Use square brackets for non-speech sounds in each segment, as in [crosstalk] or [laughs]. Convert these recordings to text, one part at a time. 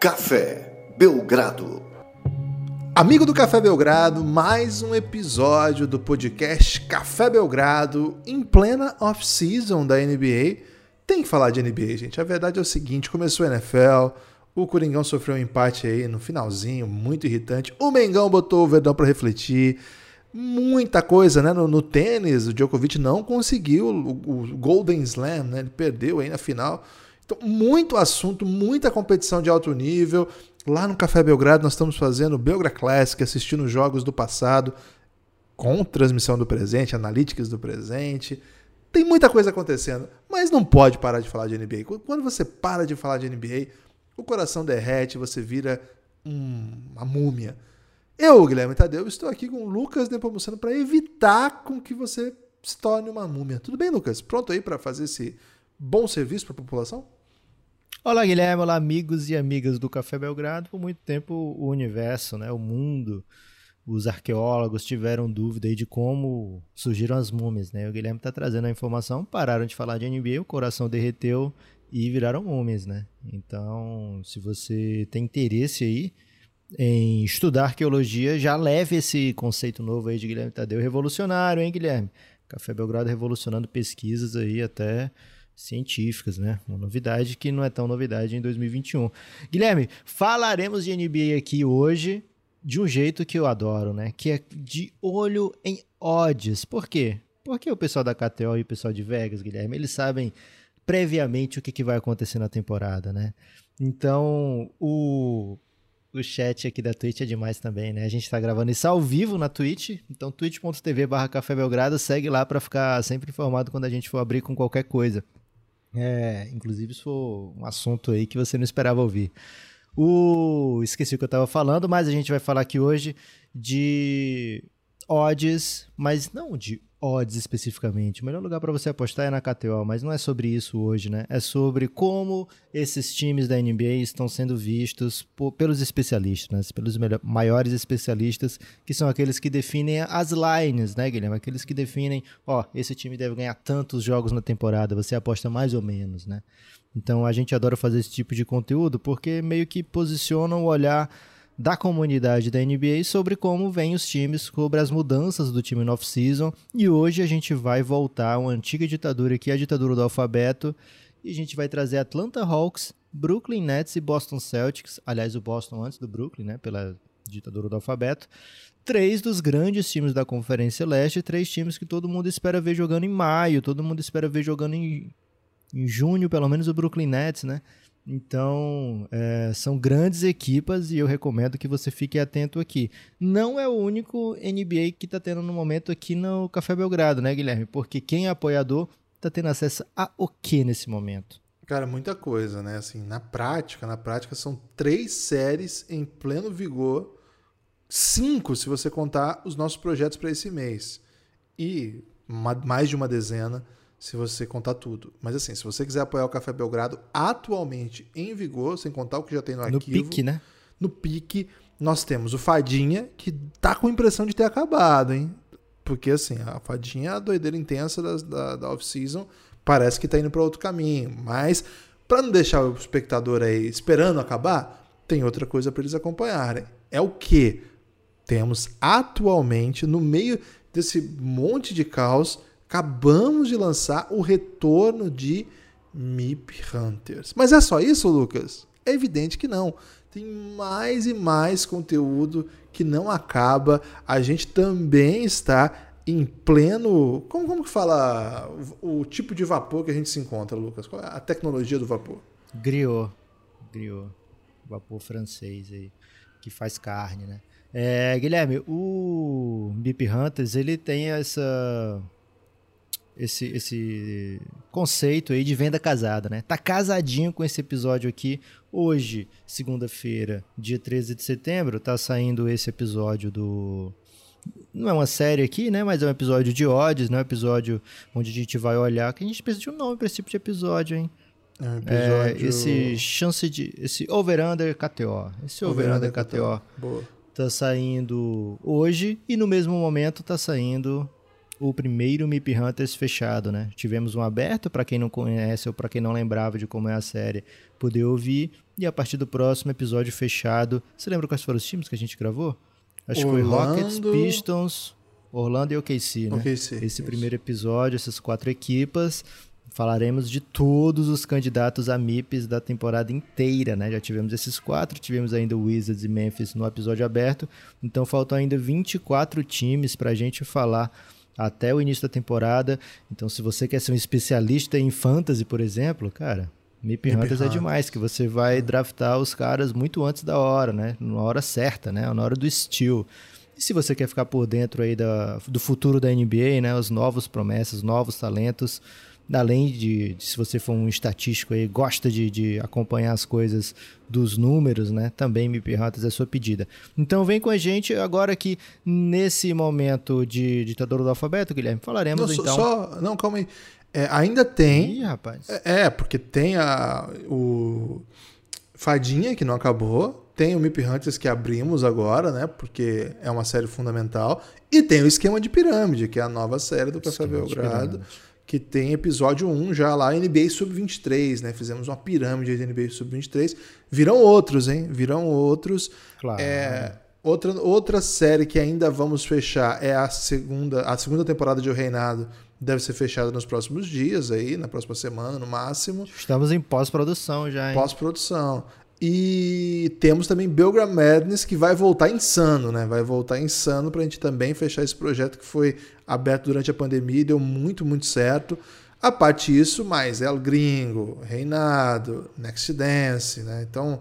Café Belgrado. Amigo do Café Belgrado, mais um episódio do podcast Café Belgrado em plena off-season da NBA. Tem que falar de NBA, gente. A verdade é o seguinte: começou a NFL, o Coringão sofreu um empate aí no finalzinho, muito irritante. O Mengão botou o Verdão para refletir. Muita coisa, né? No, no, tênis, o Djokovic não conseguiu o, o Golden Slam, né? Ele perdeu aí na final. Então, muito assunto, muita competição de alto nível. Lá no Café Belgrado nós estamos fazendo Belgra Classic, assistindo jogos do passado com transmissão do presente, analíticas do presente. Tem muita coisa acontecendo, mas não pode parar de falar de NBA. Quando você para de falar de NBA, o coração derrete, você vira um, uma múmia. Eu, Guilherme Tadeu, estou aqui com o Lucas Nepomuceno para evitar com que você se torne uma múmia. Tudo bem, Lucas? Pronto aí para fazer esse bom serviço para a população? Olá, Guilherme. Olá, amigos e amigas do Café Belgrado. Por muito tempo, o universo, né, o mundo, os arqueólogos tiveram dúvida aí de como surgiram as múmias. Né? O Guilherme está trazendo a informação. Pararam de falar de NBA, o coração derreteu e viraram múmias. Né? Então, se você tem interesse aí em estudar arqueologia, já leve esse conceito novo aí de Guilherme Tadeu. Revolucionário, hein, Guilherme? Café Belgrado revolucionando pesquisas aí até científicas, né? Uma novidade que não é tão novidade em 2021. Guilherme, falaremos de NBA aqui hoje de um jeito que eu adoro, né? Que é de olho em odds. Por quê? Porque o pessoal da KTO e o pessoal de Vegas, Guilherme, eles sabem previamente o que, que vai acontecer na temporada, né? Então, o, o chat aqui da Twitch é demais também, né? A gente tá gravando isso ao vivo na Twitch, então twitch.tv barra Café Belgrado, segue lá para ficar sempre informado quando a gente for abrir com qualquer coisa. É, inclusive isso foi um assunto aí que você não esperava ouvir. O esqueci o que eu estava falando, mas a gente vai falar aqui hoje de odds, mas não de odds especificamente. O melhor lugar para você apostar é na KTO, mas não é sobre isso hoje, né? É sobre como esses times da NBA estão sendo vistos por, pelos especialistas, né? pelos maiores especialistas, que são aqueles que definem as lines, né, Guilherme? Aqueles que definem, ó, esse time deve ganhar tantos jogos na temporada, você aposta mais ou menos, né? Então a gente adora fazer esse tipo de conteúdo porque meio que posiciona o olhar da comunidade da NBA sobre como vêm os times, sobre as mudanças do time no off-season. E hoje a gente vai voltar a uma antiga ditadura que é a ditadura do alfabeto. E a gente vai trazer Atlanta Hawks, Brooklyn Nets e Boston Celtics. Aliás, o Boston antes do Brooklyn, né? Pela ditadura do alfabeto. Três dos grandes times da Conferência Leste, três times que todo mundo espera ver jogando em maio, todo mundo espera ver jogando em, em junho, pelo menos o Brooklyn Nets, né? Então, é, são grandes equipas e eu recomendo que você fique atento aqui. Não é o único NBA que está tendo no momento aqui no Café Belgrado, né, Guilherme? Porque quem é apoiador está tendo acesso a o que nesse momento? Cara, muita coisa, né? Assim, na prática, na prática são três séries em pleno vigor, cinco se você contar os nossos projetos para esse mês e mais de uma dezena se você contar tudo. Mas assim, se você quiser apoiar o Café Belgrado atualmente em vigor, sem contar o que já tem no, no arquivo. No pique, né? No pique, nós temos o Fadinha, que tá com a impressão de ter acabado, hein? Porque assim, a Fadinha, a doideira intensa da, da, da off-season, parece que tá indo para outro caminho. Mas, para não deixar o espectador aí esperando acabar, tem outra coisa para eles acompanharem. É o que? Temos atualmente, no meio desse monte de caos, acabamos de lançar o retorno de MIP Hunters. Mas é só isso, Lucas? É evidente que não. Tem mais e mais conteúdo que não acaba. A gente também está em pleno. Como, como que fala o, o tipo de vapor que a gente se encontra, Lucas? Qual é a tecnologia do vapor? Griot. Griot. Vapor francês aí. Que faz carne, né? É, Guilherme, o MIP Hunters ele tem essa esse, esse conceito aí de venda casada, né? Tá casadinho com esse episódio aqui. Hoje, segunda-feira, dia 13 de setembro, tá saindo esse episódio do. Não é uma série aqui, né? Mas é um episódio de odds, né? Um episódio onde a gente vai olhar. Que a gente precisa de um nome para esse tipo de episódio, hein? É um episódio... É, esse chance de. Esse over-under KTO. Esse over-under over KTO. KTO. Boa. Tá saindo hoje e no mesmo momento tá saindo o primeiro Mip Hunters fechado, né? Tivemos um aberto para quem não conhece ou para quem não lembrava de como é a série poder ouvir. E a partir do próximo episódio fechado, você lembra quais foram os times que a gente gravou? Acho Orlando... que foi Rockets, Pistons, Orlando e OKC, né? OKC, Esse isso. primeiro episódio, essas quatro equipas. Falaremos de todos os candidatos a MIPs da temporada inteira, né? Já tivemos esses quatro, tivemos ainda o Wizards e Memphis no episódio aberto, então faltam ainda 24 times para a gente falar até o início da temporada. Então, se você quer ser um especialista em fantasy, por exemplo, cara, MIP Hunters é demais, que você vai draftar os caras muito antes da hora, né? Na hora certa, né? Na hora do estilo. E se você quer ficar por dentro aí da, do futuro da NBA, né? Os novos promessas, novos talentos, além de, de, se você for um estatístico aí, gosta de, de, acompanhar as coisas dos números, né? Também MIP Hunters é sua pedida. Então vem com a gente agora que nesse momento de ditador do alfabeto, Guilherme, falaremos não, então. Só, não, calma aí. É, ainda tem. Ih, rapaz. É, é, porque tem a, o Fadinha, que não acabou. Tem o MIP Hunters que abrimos agora, né? Porque é uma série fundamental. E tem o Esquema de Pirâmide, que é a nova série do Café Belgrado que tem episódio 1 já lá, NBA Sub-23, né? Fizemos uma pirâmide de NBA Sub-23. Virão outros, hein? Virão outros. Claro. É, outra, outra série que ainda vamos fechar é a segunda, a segunda temporada de O Reinado. Deve ser fechada nos próximos dias aí, na próxima semana, no máximo. Estamos em pós-produção já, hein? Pós-produção. E temos também Belgram Madness, que vai voltar insano, né? Vai voltar insano para a gente também fechar esse projeto que foi aberto durante a pandemia e deu muito, muito certo. A parte disso, mais El Gringo, Reinado, Next Dance, né? Então,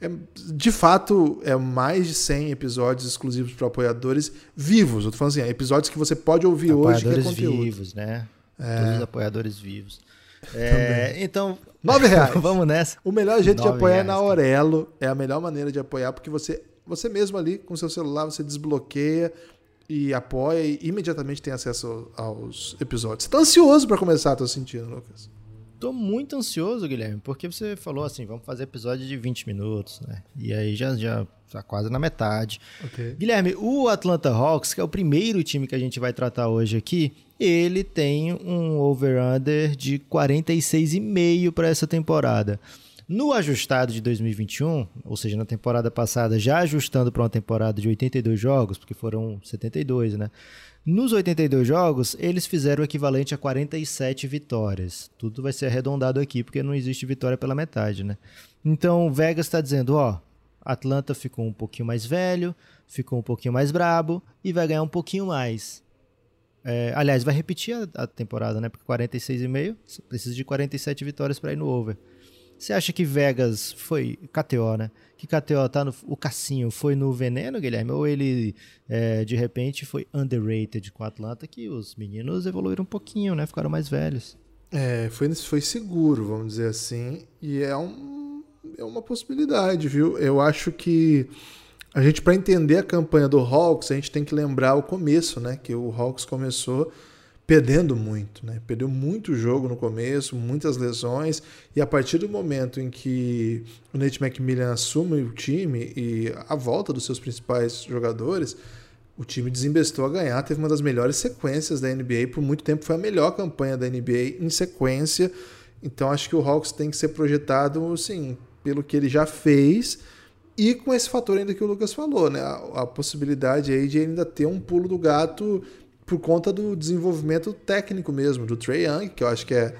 é, de fato, é mais de 100 episódios exclusivos para apoiadores vivos. Eu tô falando assim, é episódios que você pode ouvir hoje que é conteúdo. vivos, né? É. Todos os apoiadores vivos. É, então, nove reais. [laughs] vamos nessa. O melhor jeito de apoiar reais, é na Aurelo. É a melhor maneira de apoiar, porque você, você mesmo ali, com seu celular, você desbloqueia e apoia e imediatamente tem acesso aos episódios. Você tá ansioso para começar, tô sentindo, Lucas. Tô muito ansioso, Guilherme, porque você falou assim, vamos fazer episódio de 20 minutos, né? E aí já, já tá quase na metade. Okay. Guilherme, o Atlanta Hawks, que é o primeiro time que a gente vai tratar hoje aqui, ele tem um over-under de 46,5 para essa temporada. No ajustado de 2021, ou seja, na temporada passada, já ajustando para uma temporada de 82 jogos, porque foram 72, né? Nos 82 jogos, eles fizeram o equivalente a 47 vitórias. Tudo vai ser arredondado aqui, porque não existe vitória pela metade, né? Então, Vegas está dizendo, ó, Atlanta ficou um pouquinho mais velho, ficou um pouquinho mais brabo e vai ganhar um pouquinho mais. É, aliás, vai repetir a, a temporada, né? Porque 46,5 precisa de 47 vitórias para ir no over. Você acha que Vegas foi KTO, né? Que KTO tá no. O Cassinho foi no veneno, Guilherme? Ou ele, é, de repente, foi underrated com o Atlanta, que os meninos evoluíram um pouquinho, né? Ficaram mais velhos. É, foi, foi seguro, vamos dizer assim. E é, um, é uma possibilidade, viu? Eu acho que a gente, para entender a campanha do Hawks, a gente tem que lembrar o começo, né? Que o Hawks começou perdendo muito, né? Perdeu muito jogo no começo, muitas lesões, e a partir do momento em que o Nate McMillan assume o time e a volta dos seus principais jogadores, o time desembestou a ganhar, teve uma das melhores sequências da NBA, por muito tempo foi a melhor campanha da NBA em sequência. Então acho que o Hawks tem que ser projetado, assim, pelo que ele já fez e com esse fator ainda que o Lucas falou, né? A, a, possibilidade aí de ainda ter um pulo do gato por conta do desenvolvimento técnico mesmo, do Trey Young, que eu acho que é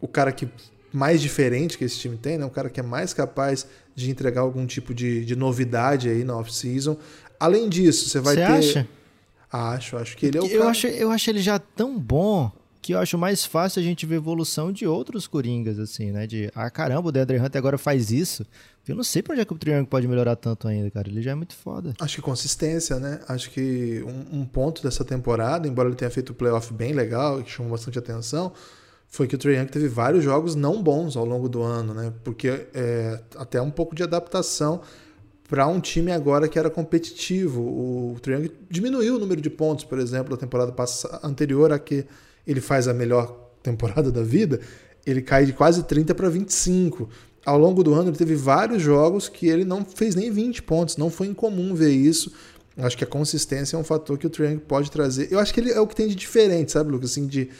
o cara que mais diferente que esse time tem, né? Um cara que é mais capaz de entregar algum tipo de, de novidade aí na off-season. Além disso, você vai você ter. Acha? Acho, acho que ele é o eu cara. Acho, eu acho ele já tão bom que eu acho mais fácil a gente ver evolução de outros Coringas, assim, né? De, ah, caramba, o Deandre Hunter agora faz isso. Eu não sei pra onde é que o Triângulo pode melhorar tanto ainda, cara. Ele já é muito foda. Acho que consistência, né? Acho que um, um ponto dessa temporada, embora ele tenha feito o playoff bem legal, que chamou bastante atenção, foi que o Trae teve vários jogos não bons ao longo do ano, né? Porque é, até um pouco de adaptação para um time agora que era competitivo. O Trae diminuiu o número de pontos, por exemplo, da temporada anterior a que ele faz a melhor [laughs] temporada da vida, ele cai de quase 30 para 25. Ao longo do ano ele teve vários jogos que ele não fez nem 20 pontos, não foi incomum ver isso. Acho que a consistência é um fator que o Triang pode trazer. Eu acho que ele é o que tem de diferente, sabe, Lucas? Assim, de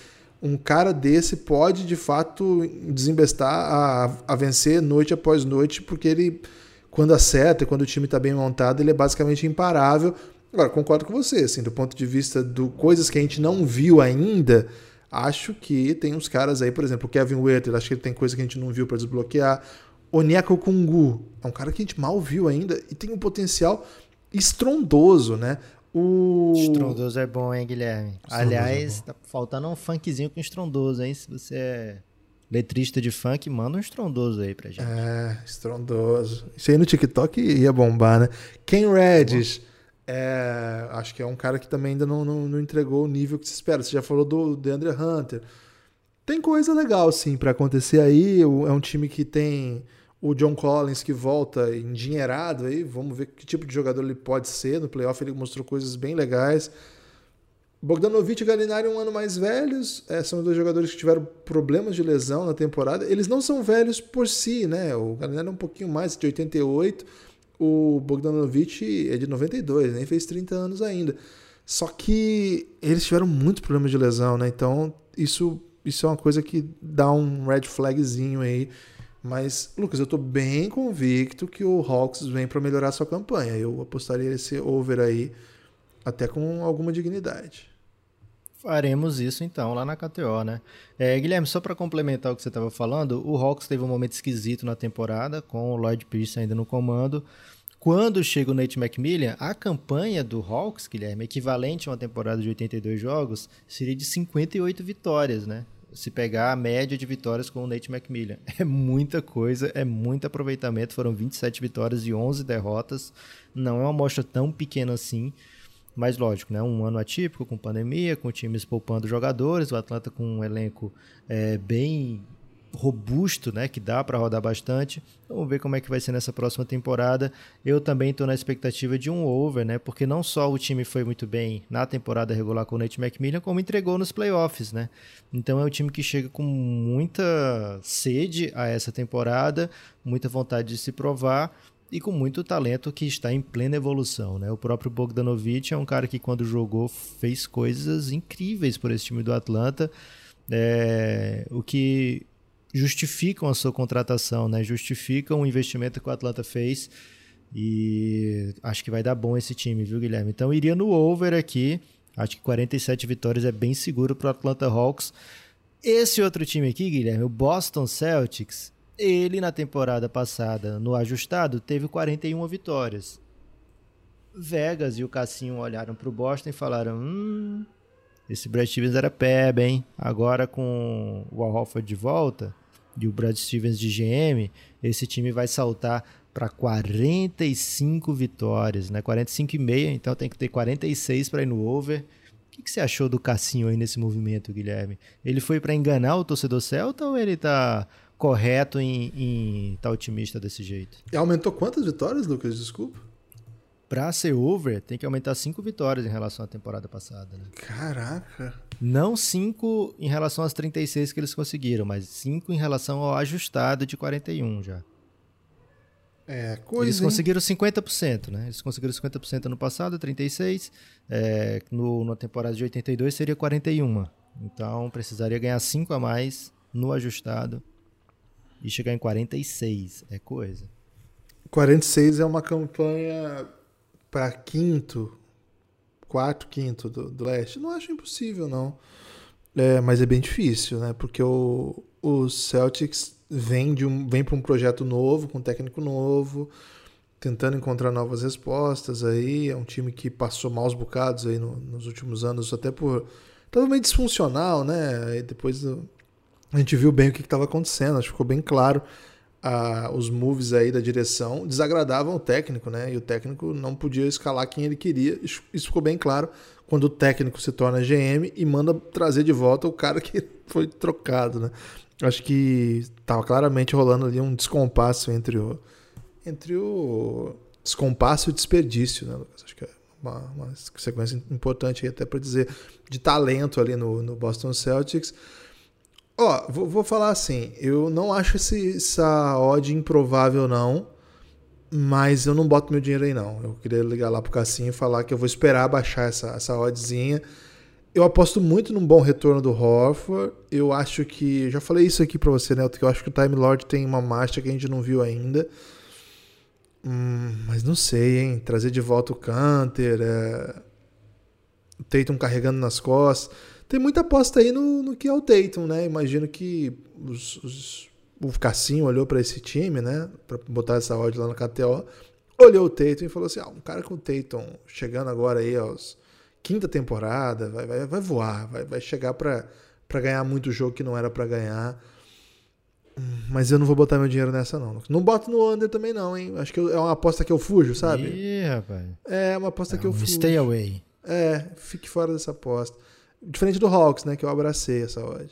um cara desse pode, de fato, desembestar a, a vencer noite após noite, porque ele, quando acerta, quando o time está bem montado, ele é basicamente imparável. Agora, concordo com você, assim, do ponto de vista do coisas que a gente não viu ainda, acho que tem uns caras aí, por exemplo, o Kevin Werther, acho que ele tem coisa que a gente não viu para desbloquear. O Onyeka Kungu é um cara que a gente mal viu ainda e tem um potencial estrondoso, né? O... Estrondoso é bom, hein, Guilherme? Estrondoso é Aliás, é tá faltando um funkzinho com estrondoso, hein? Se você é letrista de funk, manda um estrondoso aí pra gente. É, estrondoso. Isso aí no TikTok ia bombar, né? Ken Reddish. É, acho que é um cara que também ainda não, não, não, entregou o nível que se espera. Você já falou do DeAndre Hunter. Tem coisa legal, sim, para acontecer aí. É um time que tem o John Collins que volta endinheirado aí, vamos ver que tipo de jogador ele pode ser. No playoff ele mostrou coisas bem legais. Bogdanovic e Galinari um ano mais velhos, é, são dois jogadores que tiveram problemas de lesão na temporada. Eles não são velhos por si, né? O Galinari é um pouquinho mais, de 88. O Bogdanovic é de 92, nem fez 30 anos ainda. Só que eles tiveram muitos problemas de lesão, né? Então isso, isso é uma coisa que dá um red flagzinho aí mas, Lucas, eu estou bem convicto que o Hawks vem para melhorar sua campanha. Eu apostaria esse over aí até com alguma dignidade. Faremos isso então lá na KTO, né? É, Guilherme, só para complementar o que você estava falando, o Hawks teve um momento esquisito na temporada, com o Lloyd Pierce ainda no comando. Quando chega o Nate McMillan, a campanha do Hawks, Guilherme, equivalente a uma temporada de 82 jogos, seria de 58 vitórias, né? se pegar a média de vitórias com o Nate McMillan. [laughs] É muita coisa, é muito aproveitamento. Foram 27 vitórias e 11 derrotas. Não é uma amostra tão pequena assim. Mas lógico, né? Um ano atípico, com pandemia, com times poupando jogadores, o Atlanta com um elenco é, bem robusto, né, que dá para rodar bastante. Vamos ver como é que vai ser nessa próxima temporada. Eu também estou na expectativa de um over, né, porque não só o time foi muito bem na temporada regular com o Nate McMillan, como entregou nos playoffs, né. Então é um time que chega com muita sede a essa temporada, muita vontade de se provar e com muito talento que está em plena evolução, né? O próprio Bogdanovic é um cara que quando jogou fez coisas incríveis por esse time do Atlanta. É, o que justificam a sua contratação, né? Justificam o investimento que o Atlanta fez. E acho que vai dar bom esse time, viu, Guilherme? Então iria no over aqui. Acho que 47 vitórias é bem seguro para o Atlanta Hawks. Esse outro time aqui, Guilherme, o Boston Celtics, ele na temporada passada, no ajustado, teve 41 vitórias. Vegas e o Cassinho olharam para o Boston e falaram: Hum, esse Brad Stevens era peba, hein? Agora com o Al Horford de volta, e o Brad Stevens de GM, esse time vai saltar para 45 vitórias, né? 45 e meia, então tem que ter 46 para ir no over. O que, que, você achou do Cassinho aí nesse movimento, Guilherme? Ele foi para enganar o torcedor celta ou ele tá correto em estar tá otimista desse jeito? E aumentou quantas vitórias, Lucas? Desculpa. Para ser over, tem que aumentar 5 vitórias em relação à temporada passada, né? Caraca. Não 5 em relação às 36 que eles conseguiram, mas 5 em relação ao ajustado de 41 já. É, coisa. Eles conseguiram 50%, né? Eles conseguiram 50% ano passado, 36. É, no, na temporada de 82 seria 41. Então precisaria ganhar 5 a mais no ajustado e chegar em 46. É coisa. 46 é uma campanha para quinto quarto, quinto do, do leste. Não acho impossível, não. É, mas é bem difícil, né? Porque o, o Celtics vem, de um, vem para um projeto novo, com um técnico novo, tentando encontrar novas respostas aí. É um time que passou maus bocados aí no, nos últimos anos, até por. Tava meio disfuncional, né? Aí depois a gente viu bem o que estava acontecendo, acho que ficou bem claro a, os moves aí da direção desagradavam o técnico, né? E o técnico não podia escalar quem ele queria. Isso ficou bem claro quando o técnico se torna GM e manda trazer de volta o cara que [laughs] foi trocado, né? Acho que estava claramente rolando ali um descompasso entre o entre o descompasso e o desperdício, né, Lucas? Acho que é uma, uma sequência importante aí até para dizer de talento ali no, no Boston Celtics. Ó, vou, vou, falar assim, eu não acho esse, essa odd improvável, não. Mas eu não boto meu dinheiro aí, não. Eu queria ligar lá pro Cassinho e falar que eu vou esperar baixar essa, essa oddzinha. Eu aposto muito num bom retorno do Horford. Eu acho que. Já falei isso aqui pra você, né? Eu acho que o Time Lord tem uma marcha que a gente não viu ainda. Hum, mas não sei, hein? Trazer de volta o Canter. É... O Tatum carregando nas costas. Tem muita aposta aí no, no que é o Tatum, né? Imagino que os, os o Cassinho olhou para esse time, né, para botar essa odd lá no KTO, olhou o Tatum e falou assim: ah, um cara com o Tatum chegando agora aí aos quinta temporada, vai, vai, vai voar, vai, vai chegar para ganhar muito jogo que não era para ganhar. Mas eu não vou botar meu dinheiro nessa, não. Não boto no under também, não, hein? Acho que é uma aposta que eu fujo, sabe? Ih, rapaz. É uma aposta é que eu um fujo. Stay away. É, fique fora dessa aposta. Diferente do Hawks, né? Que eu abracei essa odd.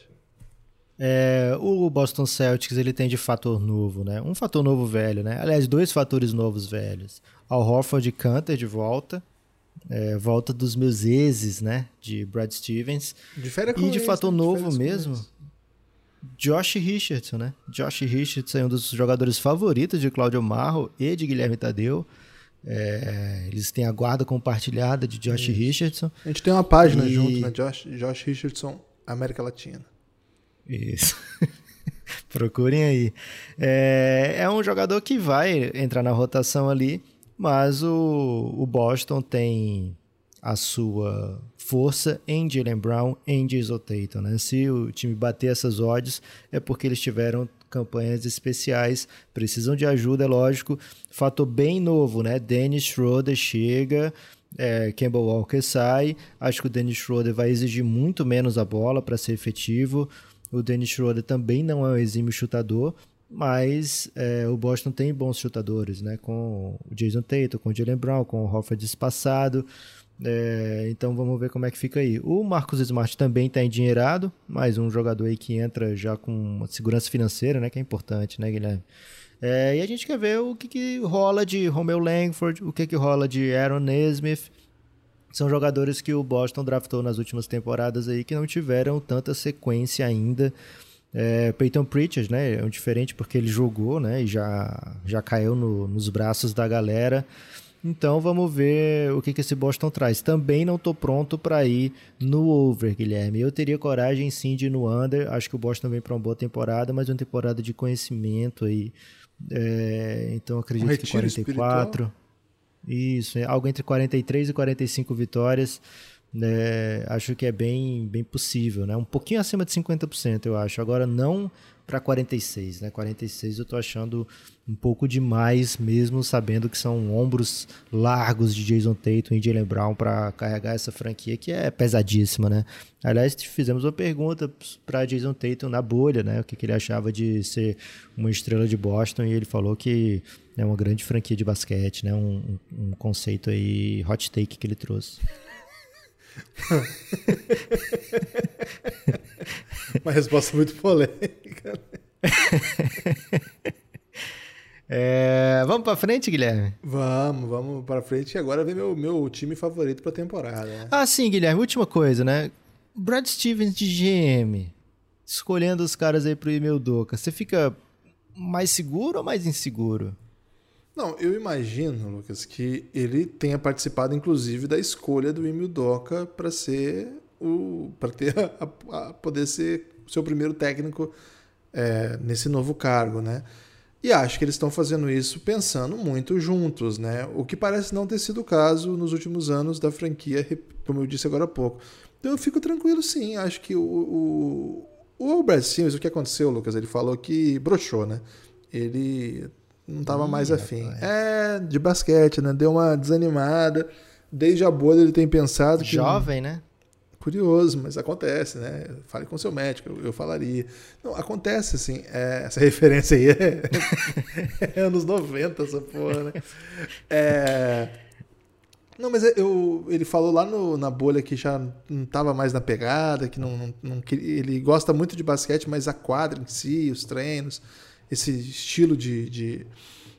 É, o Boston Celtics ele tem de fator novo, né? Um fator novo velho, né? Aliás, dois fatores novos velhos. Al Horford e Canter de volta. É, volta dos meus exes, né? De Brad Stevens. De e de eles, fator né? novo mesmo. Josh Richardson, né? Josh Richardson é um dos jogadores favoritos de Claudio Marro e de Guilherme Tadeu. É, eles têm a guarda compartilhada de Josh Richardson. A gente tem uma página E- junto, né? Josh, Josh Richardson, América Latina. Isso. [laughs] Procurem aí. É, é um jogador que vai entrar na rotação ali, mas o, o Boston tem a sua força em Jalen Brown, em Jason Tatum, né? Se o time bater essas odds, é porque eles tiveram campanhas especiais, precisam de ajuda, é lógico. Fator bem novo, né? Dennis Schroeder chega, é, Campbell Walker sai. Acho que o Dennis Schroeder vai exigir muito menos a bola para ser efetivo. O Dennis Schroeder também não é um exímio chutador, mas é, o Boston tem bons chutadores, né? Com o Jason Tatum, com o Jalen Brown, com o Hofford espaçado. É, então vamos ver como é que fica aí. O Marcos Smart também está endinheirado, mais um jogador aí que entra já com uma segurança financeira, né? Que é importante, né, Guilherme? É, e a gente quer ver o que, que rola de Romeo Langford, o que, que rola de Aaron Nesmith. São jogadores que o Boston draftou nas últimas temporadas aí que não tiveram tanta sequência ainda. É, Peyton Pritchard, né? É um diferente porque ele jogou, né? E já, já caiu no- nos braços da galera. Então vamos ver o que, que esse Boston traz. Também não tô pronto para ir no over, Guilherme. Eu teria coragem sim de ir no under. Acho que o Boston vem para uma boa temporada, mas uma temporada de conhecimento aí. É, então acredito que retiro 44. Isso, é algo entre 43 e 45 vitórias. né, acho que é bem, bem possível, né? Um pouquinho acima de 50%, eu acho. Agora não para 46, né? 46 eu tô achando um pouco demais, mesmo sabendo que são ombros largos de Jason Tatum e Jalen Brown para carregar essa franquia que é pesadíssima, né? Aliás, fizemos uma pergunta para Jason Tatum na bolha, né? O que, que ele achava de ser uma estrela de Boston e ele falou que é uma grande franquia de basquete, né? Um- um conceito aí hot take que ele trouxe. [laughs] Uma resposta muito polêmica. [laughs] É, vamos para frente, Guilherme? Vamos, vamos pra frente. E agora vem meu, meu time favorito pra temporada. né? Ah, sim, Guilherme, última coisa, né? Brad Stevens de GM, escolhendo os caras aí pro e-mail Doca, você fica mais seguro ou mais inseguro? Não, eu imagino, Lucas, que ele tenha participado, inclusive, da escolha do Emil Doca para ser o. para ter a, a- poder ser o seu primeiro técnico é, nesse novo cargo, né? E acho que eles estão fazendo isso pensando muito juntos, né? O que parece não ter sido o caso nos últimos anos da franquia, como eu disse agora há pouco. Então eu fico tranquilo, sim. Acho que o, o, o Brad Stevens, o que aconteceu, Lucas? Ele falou que broxou, né? Ele não estava mais afim. É, de basquete, né? Deu uma desanimada. Desde a bolha ele tem pensado que. Jovem, né? Curioso, mas acontece, né? Fale com seu médico, eu, eu falaria. Não, acontece, assim, é, essa [laughs] referência aí é, é anos 90, essa porra, né? É, não, mas eu, ele falou lá no- na bolha que já não estava mais na pegada, que não, não, não ele gosta muito de basquete, mas a quadra em si, os treinos, esse estilo de, de,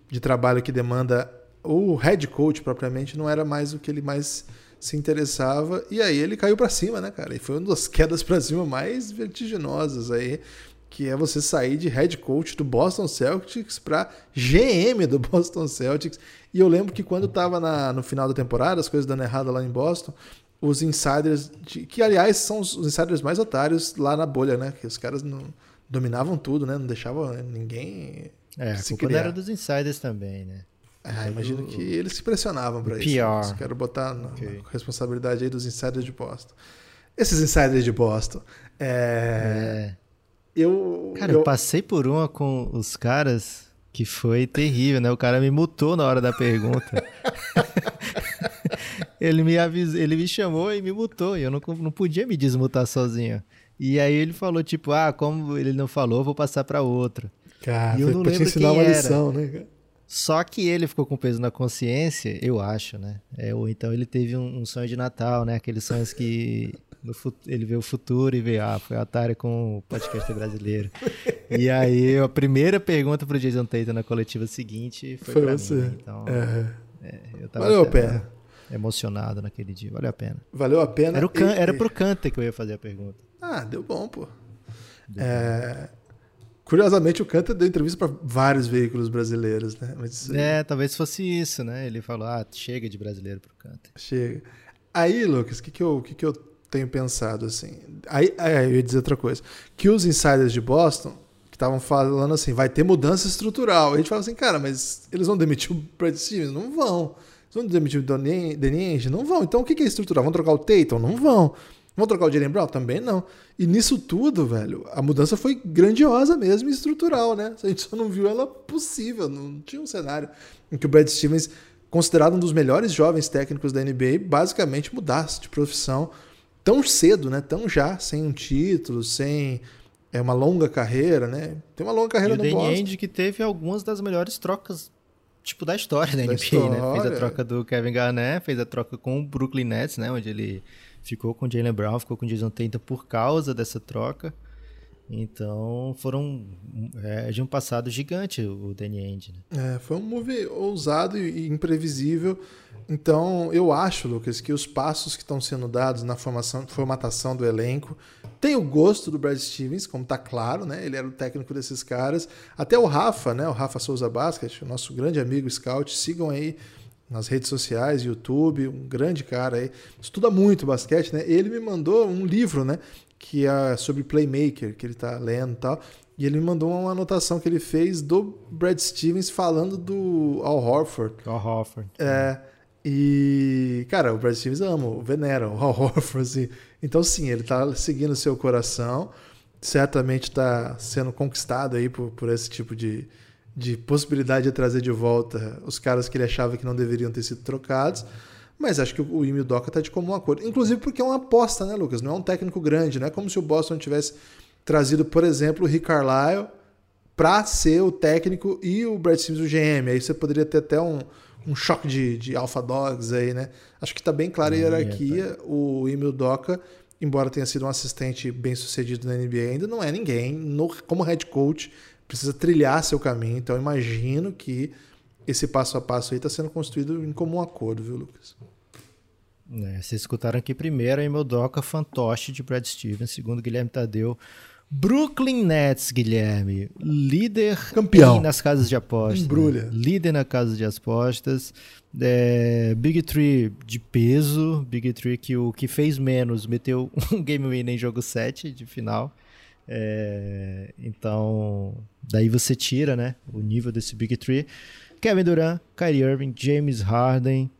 de trabalho que demanda o head coach propriamente não era mais o que ele mais se interessava. E aí ele caiu para cima, né, cara? E foi uma das [laughs] quedas para cima mais vertiginosas aí que é você sair de head coach do Boston Celtics para GM do [laughs] Boston Celtics. E eu lembro que quando estava no final da temporada, as coisas dando errado lá em Boston, os insiders, de, que aliás são os, os, insiders mais otários lá na bolha, né? Que os caras não dominavam tudo, né? Não deixavam ninguém. É, se a culpa era dos insiders também, né? Ah, imagino que eles se pressionavam para isso. PR. Quero botar na, okay. na responsabilidade aí dos insiders de Boston. Esses insiders de Boston. É... é. Eu, cara, eu... eu passei por uma com os caras que foi terrível, né? O cara me mutou na hora da pergunta. [laughs] ele me avisou, ele me chamou e me mutou, e eu não, não podia me desmutar sozinho. E aí ele falou, tipo, ah, como ele não falou, vou passar para outro. Cara, e eu não lembro quem uma era. lição, né, Só que ele ficou com peso na consciência, eu acho, né? É, ou então ele teve um, um sonho de Natal, né? Aqueles sonhos que no, ele vê o futuro e vê, ah, foi a Atari com o podcast brasileiro. [laughs] e aí, a primeira pergunta pro Jason Tatum na coletiva seguinte foi, foi pra você. Mim, então, é. É, eu tava Valeu a pena. Emocionado naquele dia, valeu a pena. Valeu a pena. Era, o can, e, era pro Canter que eu ia fazer a pergunta. Ah, deu bom, pô. Deu é... Bom. Curiosamente, o Cantor deu entrevista para vários veículos brasileiros, né? Mas, é, talvez fosse isso, né? Ele falou, ah, chega de brasileiro pro Cantor. Chega. Aí, Lucas, o que, que, eu, que, que eu tenho pensado assim. Aí, aí, eu ia dizer outra coisa. Que os insiders de Boston, que estavam falando assim, vai ter mudança estrutural. A gente fala assim, cara, mas eles vão demitir o Brad Stevens? Não vão. Vão demitir o Danny Ainge? Não vão. Então o que é estrutural? Vão trocar o Tatum? Não vão. Vão trocar o Jalen Brown? Também não. E nisso tudo, velho, a mudança foi grandiosa mesmo e estrutural, né? A gente só não viu ela possível. Não tinha um cenário em que o Brad Stevens, considerado um dos melhores jovens técnicos da NBA, basicamente mudasse de profissão tão cedo, né? Tão já, sem um título, sem é uma longa carreira, né? Tem uma longa carreira e no o Boston. End que teve algumas das melhores trocas tipo da história da, da NBA, história. né? Fez a troca do Kevin Garnett, fez a troca com o Brooklyn Nets, né? Onde ele ficou com o Jalen Brown, ficou com o Jason Tatum por causa dessa troca. Então foram é, de um passado gigante o Danny Ainge. Né? É, foi um move ousado e imprevisível. Então eu acho, Lucas, que os passos que estão sendo dados na formação, formatação do elenco tem o gosto do Brad Stevens, como está claro, né? Ele era o técnico desses caras. Até o Rafa, né? O Rafa Souza Basket, nosso grande amigo scout, sigam aí nas redes sociais, YouTube, um grande cara aí, estuda muito basquete, né? Ele me mandou um livro, né? Que é sobre Playmaker, que ele está lendo e tal. E ele me mandou uma anotação que ele fez do Brad Stevens falando do Al Horford. Al Horford. É. E, cara, o Brad Stevens ama, venera o Al [laughs] Horford. Assim. Então, sim, ele está seguindo o seu coração. Certamente está sendo conquistado aí por, por esse tipo de, de possibilidade de trazer de volta os caras que ele achava que não deveriam ter sido trocados. Mas acho que o Ime Doca está de comum acordo. Inclusive porque é uma aposta, né, Lucas? Não é um técnico grande, não é como se o Boston tivesse trazido, por exemplo, o Rick Carlisle para ser o técnico e o Brad Stevens o GM. Aí você poderia ter até um, um choque de, de alpha dogs aí, né? Acho que está bem clara a hierarquia. O Emil Doca, embora tenha sido um assistente bem sucedido na NBA, ainda não é ninguém. No, como head coach, precisa trilhar seu caminho. Então imagino que esse passo a passo aí está sendo construído em comum acordo, viu, Lucas? É, vocês escutaram aqui primeiro a Emeldoca fantoche de Brad Stevens, segundo Guilherme Tadeu. Brooklyn Nets, Guilherme, líder campeão nas casas de apostas. Embrulha. Né? Líder na casa de apostas. É, Big Tree de peso. Big Tree que o que fez menos meteu um [laughs] game winner em jogo 7 de final. É, então, daí você tira né, o nível desse Big Tree. Kevin Durant, Kyrie Irving, James Harden,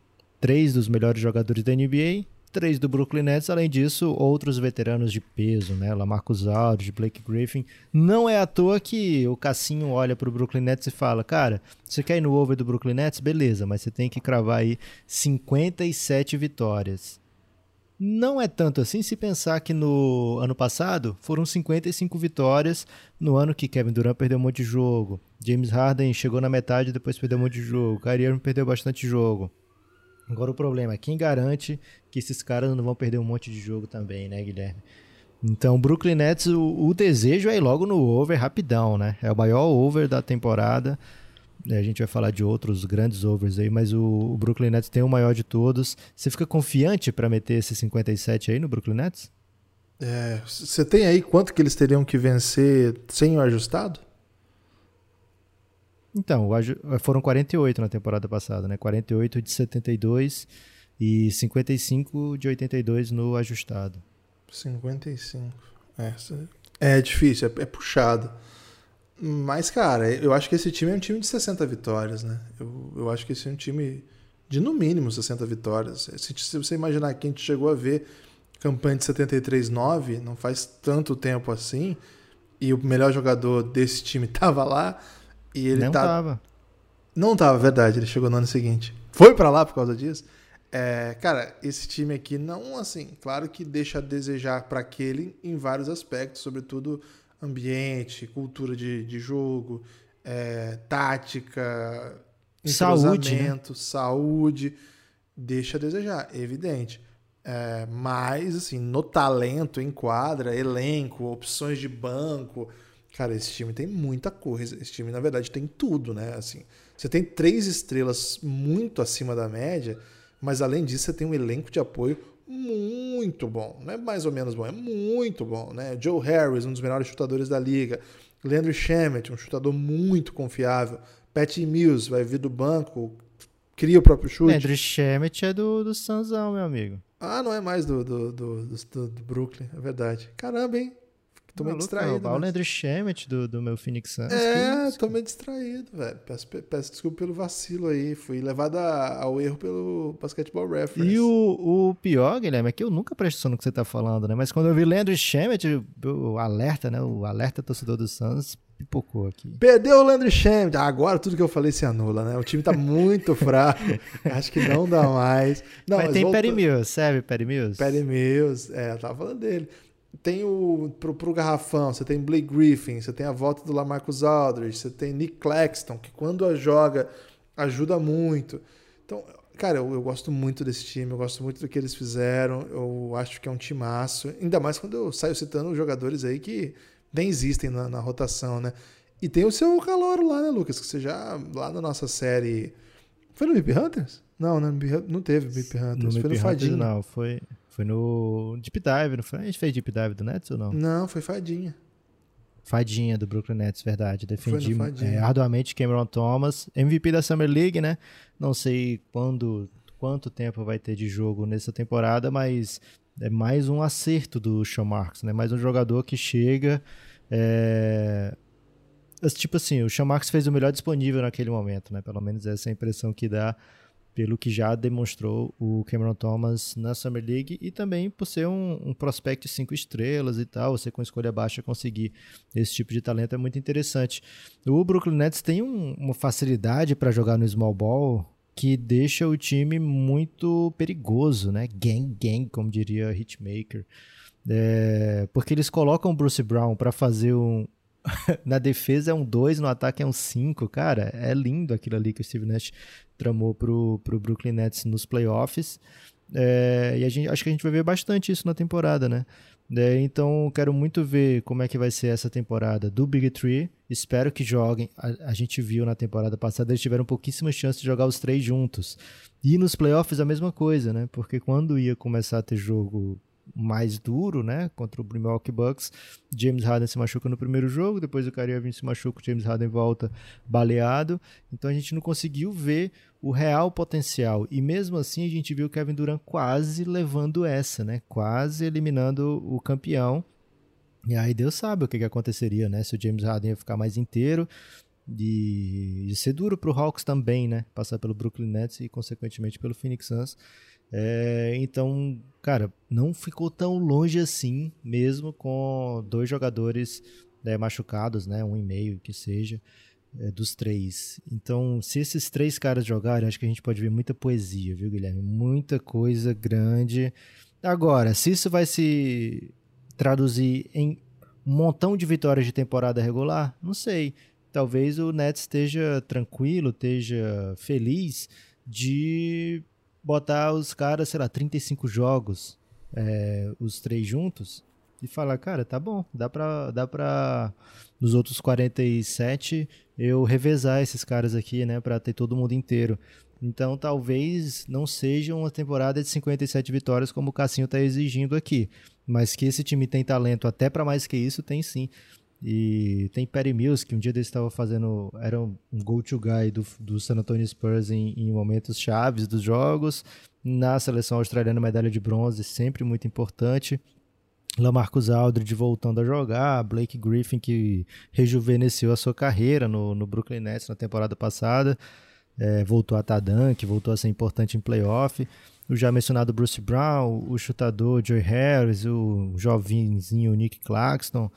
três dos melhores jogadores da NBA, três do Brooklyn Nets, além disso, outros veteranos de peso, né? Lamarcus Aldridge, Blake Griffin. Não é à toa que o Cassinho olha para o Brooklyn Nets e fala: "Cara, você quer ir no over do Brooklyn Nets? Beleza, mas você tem que cravar aí 57 vitórias." Não é tanto assim se pensar que no ano passado foram 55 vitórias, no ano que Kevin Durant perdeu um monte de jogo, James Harden chegou na metade e depois perdeu um monte de jogo, Kyrie Irving perdeu bastante jogo. Agora o problema é quem garante que esses caras não vão perder um monte de jogo também, né, Guilherme? Então, Brooklyn Nets, o, o desejo é ir logo no over rapidão, né? É o maior over da temporada. É, a gente vai falar de outros grandes overs aí, mas o, o Brooklyn Nets tem o maior de todos. Você fica confiante para meter esse 57 aí no Brooklyn Nets? É, você tem aí quanto que eles teriam que vencer sem o ajustado? Então, foram 48 na temporada passada, né? 48 de 72 e 55 de 82 no ajustado. 55. É, é difícil, é, é puxado. Mas, cara, eu acho que esse time é um time de 60 vitórias, né? Eu, eu acho que esse é um time de no mínimo 60 vitórias. Se, se você imaginar que a gente chegou a ver campanha de 73-9, não faz tanto tempo assim, e o melhor jogador desse time [laughs] tava lá, e ele não tá... tava. Não tava, verdade, ele chegou no ano seguinte. Foi para lá por causa disso. É, cara, esse time aqui não, assim, claro que deixa a desejar para aquele em vários aspectos, sobretudo ambiente, cultura de, de jogo, é, tática, saúde, né? saúde, deixa a desejar, evidente. É, mas, assim, no talento, em quadra, elenco, opções de banco, cara, esse time tem muita coisa. Esse time, na verdade, tem tudo, né? Assim, você tem três estrelas muito acima da média, mas além disso, você tem um elenco de apoio muito bom. Não é mais ou menos bom, é muito bom, né? Joe Harris, um dos melhores chutadores da liga. Leandro Shemet, um chutador muito confiável. Patty Mills vai vir do banco, cria o próprio chute. Leandro Shemet é do, do Sanzão, meu amigo. Ah, não é mais do, do, do, do, do Brooklyn, é verdade. Caramba, hein? Tô meio distraído. Não, o Leandro Shemet do, do meu Phoenix Suns. É, tô meio distraído, velho. Peço, peço desculpa pelo vacilo aí. Fui levado a, ao erro pelo Basketball Reference. E o, o pior, Guilherme, é que eu nunca presto atenção no que você tá falando, né? Mas quando eu vi Leandro Shemet, o alerta, né? O alerta torcedor do Suns pipocou aqui. Perdeu o Landry Shamet. Agora tudo que eu falei se anula, né? O time tá muito [laughs] fraco. Acho que não dá mais. Não, mas, mas tem. Perry Mills, serve Perry Mills? Perry Mills, é, eu tava falando dele. Tem o pro, pro garrafão, você tem Blake Griffin, você tem a volta do Lamarcus Aldridge, você tem Nick Claxton, que quando a joga ajuda muito. Então, cara, eu, eu, gosto muito desse time, eu gosto muito do que eles fizeram, eu acho que é um timaço, ainda mais quando eu saio citando jogadores aí que nem existem na, na, rotação, né? E tem o seu calor lá, né, Lucas? Que você já, lá na nossa série. Foi no Mip Hunters? Não, não, não teve Mip Hunters. No foi no Fadinha. Não, foi, foi no Deep Dive, não foi? A gente fez Deep Dive do Nets ou não? Não, foi Fadinha. Fadinha do Brooklyn Nets, verdade. Defendi é, arduamente Cameron Thomas, MVP da Summer League, né? Não sei quando, quanto tempo vai ter de jogo nessa temporada, mas é mais um acerto do Sean Marks, né? Mais um jogador que chega. É... Tipo assim, o Sean Marks fez o melhor disponível naquele momento, né? Pelo menos essa é a impressão que dá pelo que já demonstrou o Cameron Thomas na Summer League e também por ser um, um prospect cinco estrelas e tal, você com escolha baixa conseguir esse tipo de talento é muito interessante. O Brooklyn Nets tem um, uma facilidade para jogar no small ball que deixa o time muito perigoso, né? Gang, gang, como diria Hitmaker. É, porque eles colocam o Bruce Brown para fazer um. [laughs] na defesa é um 2, no ataque é um 5. Cara, é lindo aquilo ali que o Steve Nash tramou pro, pro Brooklyn Nets nos playoffs. É, e a gente, acho que a gente vai ver bastante isso na temporada, né? É, então, quero muito ver como é que vai ser essa temporada do Big Tree. Espero que joguem. A, a, gente viu na temporada passada, eles tiveram pouquíssimas chances de jogar os três juntos. E nos playoffs a mesma coisa, né? Porque quando ia começar a ter jogo mais duro, né, contra o Milwaukee Bucks. James Harden se machuca no primeiro jogo, depois o Kyrie Irving se machuca, o James Harden volta baleado. Então a gente não conseguiu ver o real potencial. E mesmo assim a gente viu o Kevin Durant quase levando essa, né? Quase eliminando o campeão. E aí Deus sabe o que, que aconteceria, né? Se o James Harden ia ficar mais inteiro. E ia ser duro para o Hawks também, né? Passar pelo Brooklyn Nets e, consequentemente, pelo Phoenix Suns. É, então, cara, não ficou tão longe assim, mesmo com dois jogadores né, machucados, né, um e meio que seja, é, dos três. Então, se esses três caras jogarem, acho que a gente pode ver muita poesia, viu, Guilherme? Muita coisa grande. Agora, se isso vai se traduzir em um montão de vitórias de temporada regular, não sei. Talvez o Nets esteja tranquilo, esteja feliz de botar os caras, sei lá, 35 jogos, é, os três juntos, e falar, cara, tá bom, dá pra, dá pra nos outros 47 eu revezar esses caras aqui, né, pra ter todo mundo inteiro. Então talvez não seja uma temporada de 57 vitórias como o Cassinho tá exigindo aqui. Mas que esse time tem talento até para mais que isso, tem sim. E tem Perry Mills, que um dia dele estava fazendo. Era um go-to guy do, do San Antonio Spurs em, em, momentos chaves dos jogos. Na seleção australiana, medalha de bronze, sempre muito importante. Lamarcus Aldridge voltando a jogar. Blake Griffin, que rejuvenesceu a sua carreira no, no Brooklyn Nets na temporada passada. É, voltou a estar dunk, voltou a ser importante em playoff o já mencionado Bruce Brown, o chutador Joey Harris, o jovenzinho Nick Claxton.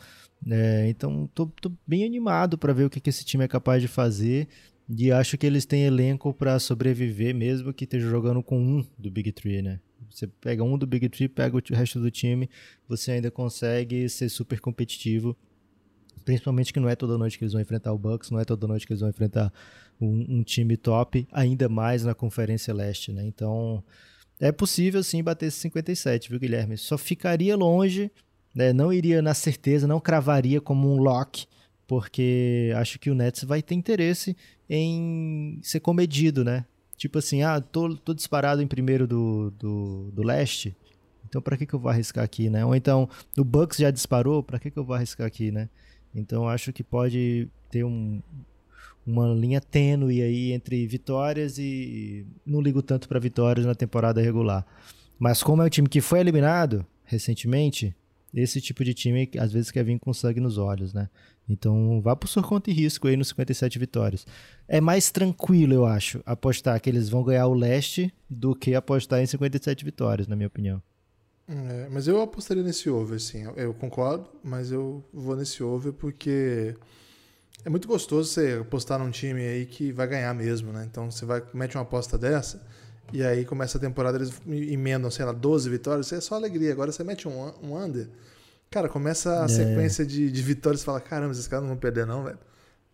É, então, tô, tô, bem animado para ver o que, que esse time é capaz de fazer. E acho que eles têm elenco para sobreviver, mesmo que esteja jogando com um do Big Three, né? Você pega um do Big Three, pega o resto do time, você ainda consegue ser super competitivo. Principalmente que não é toda noite que eles vão enfrentar o Bucks, não é toda noite que eles vão enfrentar um, um time top, ainda mais na Conferência Leste, né? Então, é possível sim bater esse 57, viu, Guilherme? Só ficaria longe, né? não iria na certeza, não cravaria como um lock, porque acho que o Nets vai ter interesse em ser comedido, né? Tipo assim, ah, tô, tô disparado em primeiro do, do, do leste, então para que, que eu vou arriscar aqui, né? Ou então, o Bucks já disparou, para que, que eu vou arriscar aqui, né? Então acho que pode ter um, uma linha tênue aí entre vitórias e não ligo tanto para vitórias na temporada regular. Mas como é um time que foi eliminado recentemente, esse tipo de time às vezes quer vir com sangue nos olhos, né? Então vá por sua conta e risco aí nos 57 vitórias. É mais tranquilo, eu acho, apostar que eles vão ganhar o leste do que apostar em 57 vitórias, na minha opinião. É, mas eu apostaria nesse over, sim. Eu concordo, mas eu vou nesse over porque é muito gostoso você apostar num time aí que vai ganhar mesmo, né? Então você vai, mete uma aposta dessa e aí começa a temporada, eles emendam, sei lá, 12 vitórias, é só alegria. Agora você mete um, um under, cara, começa a é. sequência de, de vitórias e fala: caramba, esses caras não vão perder, não, velho.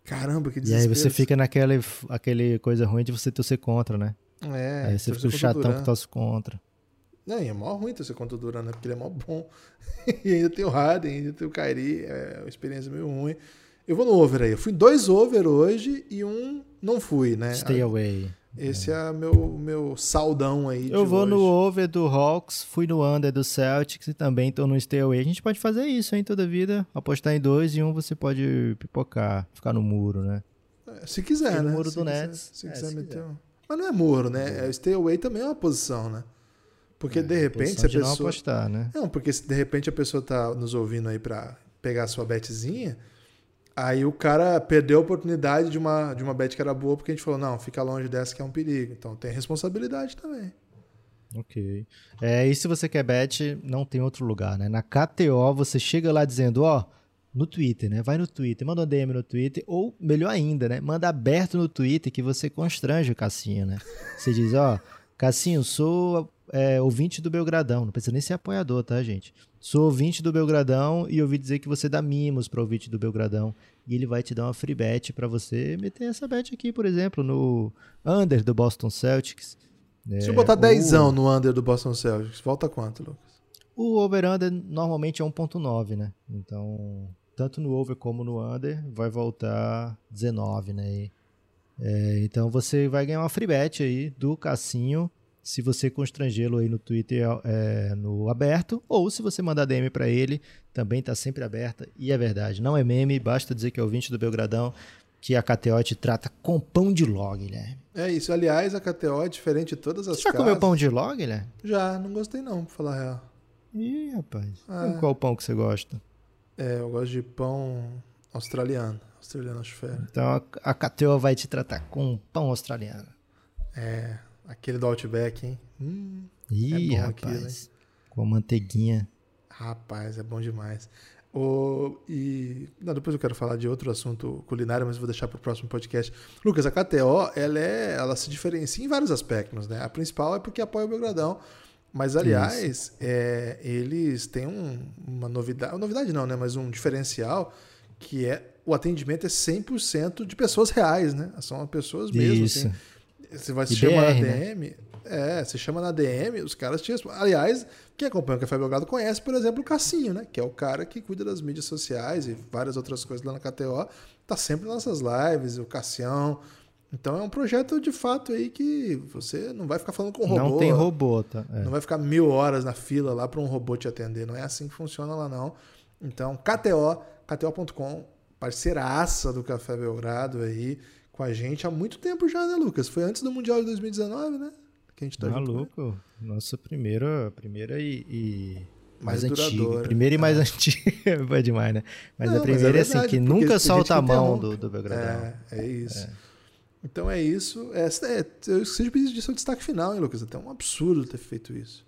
Caramba, que desespero. E aí você fica naquela aquele coisa ruim de você torcer contra, né? É. Aí você fica o chatão que torce contra. Não, e é mó ruim torcer contra o Duran, né? Porque ele é mó bom. [laughs] e ainda tem o Harden, ainda tem o Kyrie, é uma experiência meio ruim. Eu vou no over aí. Eu fui dois over hoje e um não fui, né? Stay away. Esse é, é meu, meu saldão aí. Eu vou hoje. no over do Hawks, fui no under do Celtics e também tô no stay away. A gente pode fazer isso, hein, toda vida. Apostar em dois e um você pode pipocar, ficar no muro, né? É, se quiser, né? No muro se do quiser, Nets. Se é, quiser se meter quiser. Um... Mas não é muro, né? É, stay away também é uma posição, né? Porque é, de repente se a pessoa. Não, apostar, né? não, porque se de repente a pessoa tá nos ouvindo aí pra pegar a sua betzinha Aí o cara perdeu a oportunidade de uma, de uma bet que era boa, porque a gente falou, não, fica longe dessa que é um perigo. Então tem responsabilidade também. Ok. É, e se você quer bet, não tem outro lugar, né? Na KTO, você chega lá dizendo, ó, no Twitter, né? Vai no Twitter, manda um DM no Twitter, ou melhor ainda, né? Manda aberto no Twitter que você constrange o Cassinho, né? Você diz, ó, Cassinho, sou é, ouvinte do Belgradão, não precisa nem ser apoiador, tá, gente? Sou ouvinte do Belgradão e ouvi dizer que você dá mimos para ouvinte do Belgradão e ele vai te dar uma free bet para você meter essa bet aqui, por exemplo, no under do Boston Celtics. Se eu botar é, 10 o... no under do Boston Celtics, volta quanto, Lucas? O over-under normalmente é 1.9, né? Então, tanto no over como no under, vai voltar 19, né? É, então você vai ganhar uma free bet aí do Cassinho se você constrangê-lo aí no Twitter é, no aberto, ou se você mandar DM para ele, também está sempre aberta. E é verdade, não é meme, basta dizer que é ouvinte do Belgradão, que a KTO te trata com pão de log, Guilherme. É isso. Aliás, a KTO é diferente de todas as Você já casas. comeu pão de log, Guilherme? Já, não gostei não, pra falar a real. Ih, rapaz. Ah. Qual pão que você gosta? É, eu gosto de pão australiano. Australiano acho fera. Então a, a KTO vai te tratar com pão australiano. É, Aquele do Outback, hein? Hum, Ih, é rapaz. Aquilo, com a manteiguinha. Rapaz, é bom demais. O, e não, depois eu quero falar de outro assunto culinário, mas vou deixar para o próximo podcast. Lucas, a KTO ela, é, ela se diferencia em vários aspectos. Né? A principal é porque apoia o Belgradão. Mas, aliás, é, eles têm um, uma novidade. Novidade não, né? Mas um diferencial que é o atendimento é 100% de pessoas reais, né? São pessoas mesmo. Assim, você vai se chamar na DM. Né? É, você chama na DM, os caras te Aliás, quem acompanha o Café Belgrado conhece, por exemplo, o Cassinho, né? Que é o cara que cuida das mídias sociais e várias outras coisas lá na KTO. Tá sempre nas nossas lives, o Cassião. Então é um projeto de fato aí que você não vai ficar falando com robô. Não tem robô, tá? É. Não vai ficar mil horas na fila lá para um robô te atender. Não é assim que funciona lá, não. Então, KTO, KTO.com, parceiraça do Café Belgrado aí com a gente há muito tempo já, né, Lucas? Foi antes do Mundial de 2019, né? Que a gente tá Maluco. Nossa primeira, primeira e, e mais, antiga. Primeira e mais é. antiga. [laughs] Vai demais, né? Mas Não, a primeira mas é, verdade, assim, que nunca solta a mão do, do Belgradão. É, é isso. É. Então é isso. É, é, eu esqueci de pedir seu destaque final, hein, Lucas? Até um absurdo ter feito isso.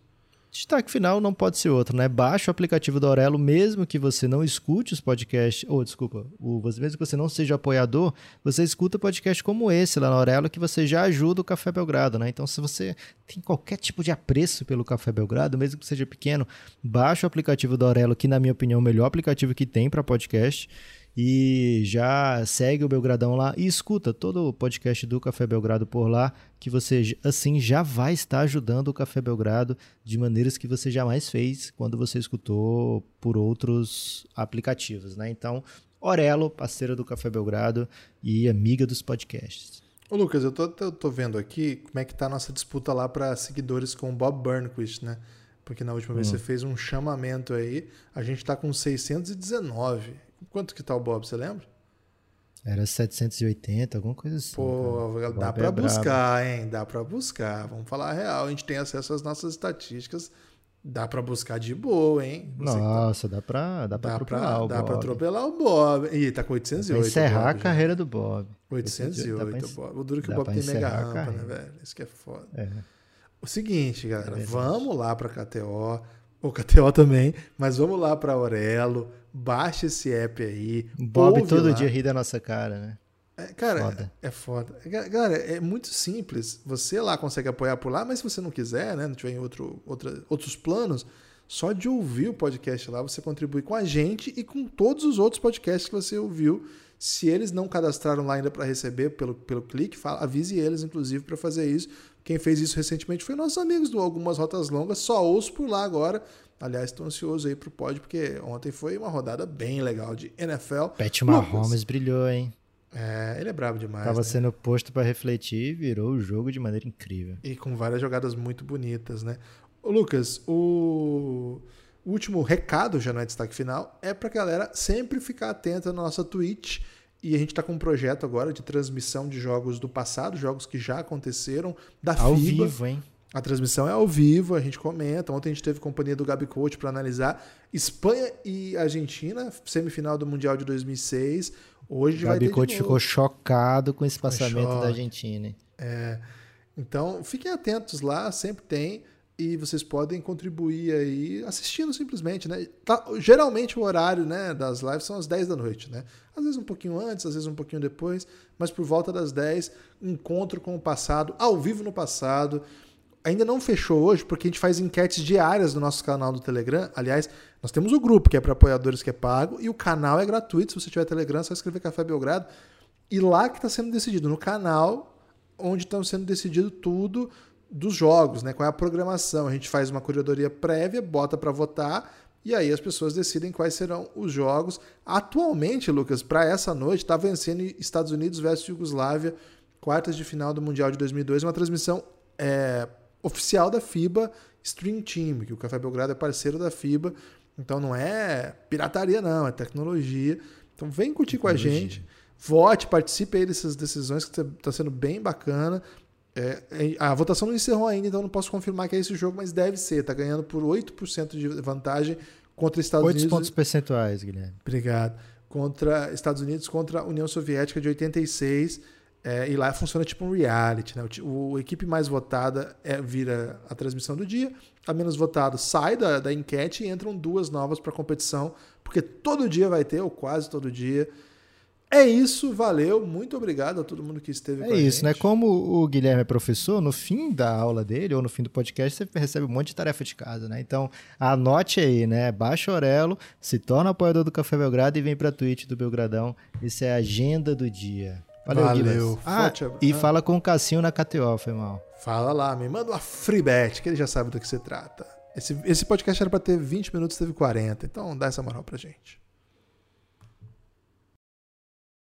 Destaque final não pode ser outro, né? Baixe o aplicativo da Aurelo, mesmo que você não escute os podcasts, ou desculpa, o, mesmo que você não seja apoiador, você escuta podcast como esse lá na Aurelo, que você já ajuda o Café Belgrado, né? Então, se você tem qualquer tipo de apreço pelo Café Belgrado, mesmo que seja pequeno, baixe o aplicativo da Aurelo, que na minha opinião é o melhor aplicativo que tem para podcast e já segue o Belgradão lá e escuta todo o podcast do Café Belgrado por lá, que você assim já vai estar ajudando o Café Belgrado de maneiras que você jamais fez quando você escutou por outros aplicativos, né? Então, Orelo, parceira do Café Belgrado e amiga dos podcasts. Ô Lucas, eu tô, eu tô vendo aqui como é que tá a nossa disputa lá para seguidores com o Bob Burnquist, né? Porque na última hum. vez você fez um chamamento aí, a gente tá com 619. Quanto que tá o Bob, você lembra? Era 780, alguma coisa assim. Pô, cara. dá para é buscar, hein? Dá para buscar. Vamos falar a real. A gente tem acesso às nossas estatísticas. Dá para buscar de boa, hein? Você Nossa, tá... dá para dá pra dá atropelar pra, o Dá para atropelar o Bob. Ih, tá com 808. Pra encerrar Bob, a carreira já. do Bob. 808, Bob. O duro que o Bob tem mega rampa, né, velho? Isso que é foda. É. O seguinte, galera. É vamos lá pra KTO. O KTO também. Mas vamos lá pra Aurelo Baixa esse app aí. Bob todo lá. dia ri da nossa cara, né? É, cara, foda. É, é foda. Cara, é muito simples. Você lá consegue apoiar por lá, mas se você não quiser, né, não tiver em outro, outra, outros planos, só de ouvir o podcast lá, você contribui com a gente e com todos os outros podcasts que você ouviu. Se eles não cadastraram lá ainda para receber pelo, pelo clique, fala, avise eles, inclusive, para fazer isso. Quem fez isso recentemente foi nossos amigos do Algumas Rotas Longas. Só ouço por lá agora. Aliás, estou ansioso aí pro pódio, porque ontem foi uma rodada bem legal de NFL. Pat Mahomes brilhou, hein? É, ele é brabo demais. Tava né? sendo posto para refletir e virou o jogo de maneira incrível. E com várias jogadas muito bonitas, né? Ô, Lucas, o... o último recado, já não é destaque final, é pra galera sempre ficar atenta na nossa Twitch. E a gente está com um projeto agora de transmissão de jogos do passado, jogos que já aconteceram, da Ao FIBA. vivo, hein? A transmissão é ao vivo, a gente comenta. Ontem a gente teve companhia do Gabi Coach para analisar Espanha e Argentina, semifinal do Mundial de 2006. Hoje o Gabi Coach ficou chocado com esse passamento da Argentina. É, então, fiquem atentos lá, sempre tem. E vocês podem contribuir aí assistindo simplesmente, né? Tá, geralmente o horário né, das lives são às 10 da noite, né? Às vezes um pouquinho antes, às vezes um pouquinho depois, mas por volta das 10, encontro com o passado, ao vivo no passado ainda não fechou hoje, porque a gente faz enquetes diárias no nosso canal do Telegram. Aliás, nós temos o grupo, que é para apoiadores, que é pago, e o canal é gratuito. Se você tiver Telegram, é só escrever Café Belgrado. E lá que está sendo decidido, no canal, onde estão sendo decidido tudo dos jogos, né? Qual é a programação. A gente faz uma curadoria prévia, bota para votar, e aí as pessoas decidem quais serão os jogos. Atualmente, Lucas, para essa noite, está vencendo Estados Unidos versus Yugoslávia, quartas de final do Mundial de 2002, uma transmissão é, oficial da FIBA Stream Team, que o Café Belgrado é parceiro da FIBA. Então não é pirataria, não, é tecnologia. Então vem curtir tecnologia. com a gente. Vote, participe aí dessas decisões que está sendo bem bacana. É, a votação não encerrou ainda, então não posso confirmar que é esse jogo, mas deve ser. Está ganhando por 8% de vantagem contra Estados 8 Unidos. 8 pontos percentuais, Guilherme. Obrigado. Contra Estados Unidos contra a União Soviética de 86. É, e lá funciona tipo um reality, né? O, o equipe mais votada é, vira a transmissão do dia, a menos votada sai da, da enquete e entram duas novas para a competição, porque todo dia vai ter, ou quase todo dia. É isso, valeu, muito obrigado a todo mundo que esteve é com. É isso, né? Como o Guilherme é professor, no fim da aula dele ou no fim do podcast, você recebe um monte de tarefa de casa, né? Então, anote aí, né? Baixa o Orelo, se torna apoiador do Café Belgrado e vem para a Twitch do Belgradão. Isso é a agenda do dia. Valeu, Valeu. Ah, e fala com o Cassinho na KTO, foi mal. Fala lá, me manda uma free bet, que ele já sabe do que se trata. Esse, esse podcast era para ter 20 minutos, teve 40, então dá essa moral pra gente.